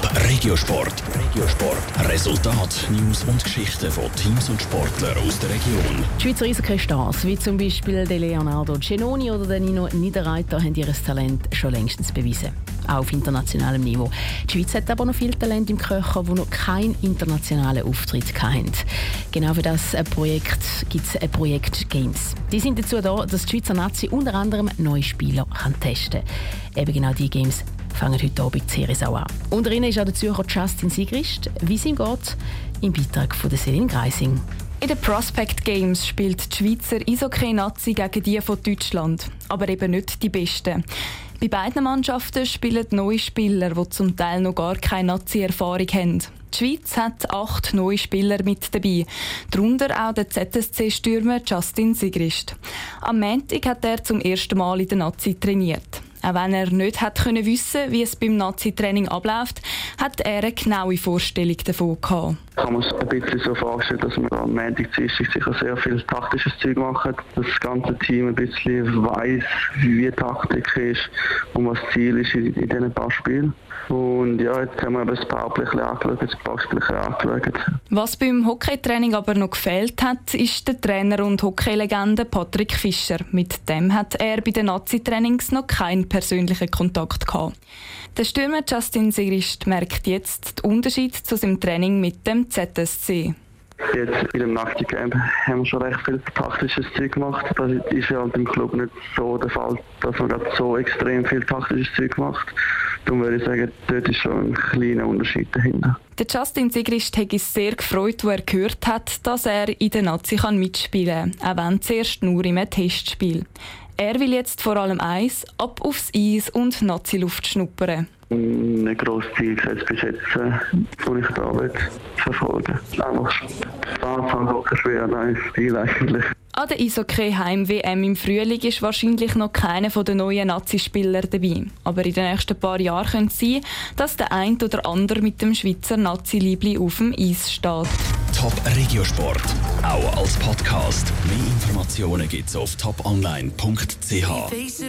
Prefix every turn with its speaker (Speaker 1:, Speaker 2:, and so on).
Speaker 1: Top Regiosport. Regiosport. Resultat, News und Geschichten von Teams und Sportlern aus der Region.
Speaker 2: Die Schweizer Eishockey-Stars, wie zum Beispiel der Leonardo Genoni oder der Nino Niederreiter, haben ihr Talent schon längstens bewiesen. Auch auf internationalem Niveau. Die Schweiz hat aber noch viel Talent im Köcher, wo noch keinen internationalen Auftritt hatten. Genau für das Projekt gibt es ein Projekt Games. Die sind dazu da, dass die Schweizer Nazi unter anderem neue Spieler testen kann. Eben genau die Games fangen heute Abend die Serie auch an. Unter ihnen ist auch der Zürcher Justin Sigrist. Wie es ihm geht, im Beitrag von Selin Greising.
Speaker 3: In den Prospect Games spielt die Schweizer Eishockey-Nazi gegen die von Deutschland. Aber eben nicht die besten. Bei beiden Mannschaften spielen neue Spieler, die zum Teil noch gar keine Nazi-Erfahrung haben. Die Schweiz hat acht neue Spieler mit dabei, darunter auch der ZSC-Stürmer Justin Sigrist. Am Montag hat er zum ersten Mal in der Nazi trainiert. Auch wenn er nicht hat können wissen, wie es beim Nazi-Training abläuft, hat er eine genaue Vorstellung davon gehabt.
Speaker 4: Kann man es ein bisschen so vorstellen, dass man am Montag, Dienstag sicher sehr viel taktisches Zeug macht, dass das ganze Team ein bisschen weiß, wie Taktik ist und was Ziel ist in, in diesen paar Spielen. Und ja, jetzt haben wir das Powerplay angeschaut, das Boxplay angeschaut.
Speaker 3: Was beim Hockeytraining aber noch gefehlt hat, ist der Trainer und Hockeylegende Patrick Fischer. Mit dem hat er bei den Nazi-Trainings noch keinen persönlichen Kontakt gehabt. Der Stürmer Justin Sigrist merkt jetzt den Unterschied zu seinem Training mit dem ZSC.
Speaker 4: Jetzt in dem Nachtcamp haben wir schon recht viel taktisches Zeug gemacht. Das ist ja im Club nicht so der Fall, dass man so extrem viel taktisches Zeug macht. Darum würde ich sagen, dort ist schon ein kleiner Unterschied dahinter.
Speaker 3: Der Justin Sigrist hat sich sehr gefreut, als er gehört hat, dass er in der Nazi mitspielen kann, auch wenn zuerst nur im Testspiel. Er will jetzt vor allem Eis, ab aufs Eis und Nazi-Luft schnuppern.
Speaker 4: Ein grosses Ziel gesetzt bis jetzt, äh, das ich da verfolgen will. Einfach Spaß haben, hocken schwer, ein Spiel eigentlich.
Speaker 3: An der Eishockey Heim WM im Frühling ist wahrscheinlich noch keiner der neuen Nazi-Spieler dabei. Aber in den nächsten paar Jahren könnte es sein, dass der ein oder andere mit dem Schweizer Nazi-Liebli auf dem Eis steht.
Speaker 1: Top Regiosport, auch als Podcast. Mehr Informationen gibt es auf toponline.ch.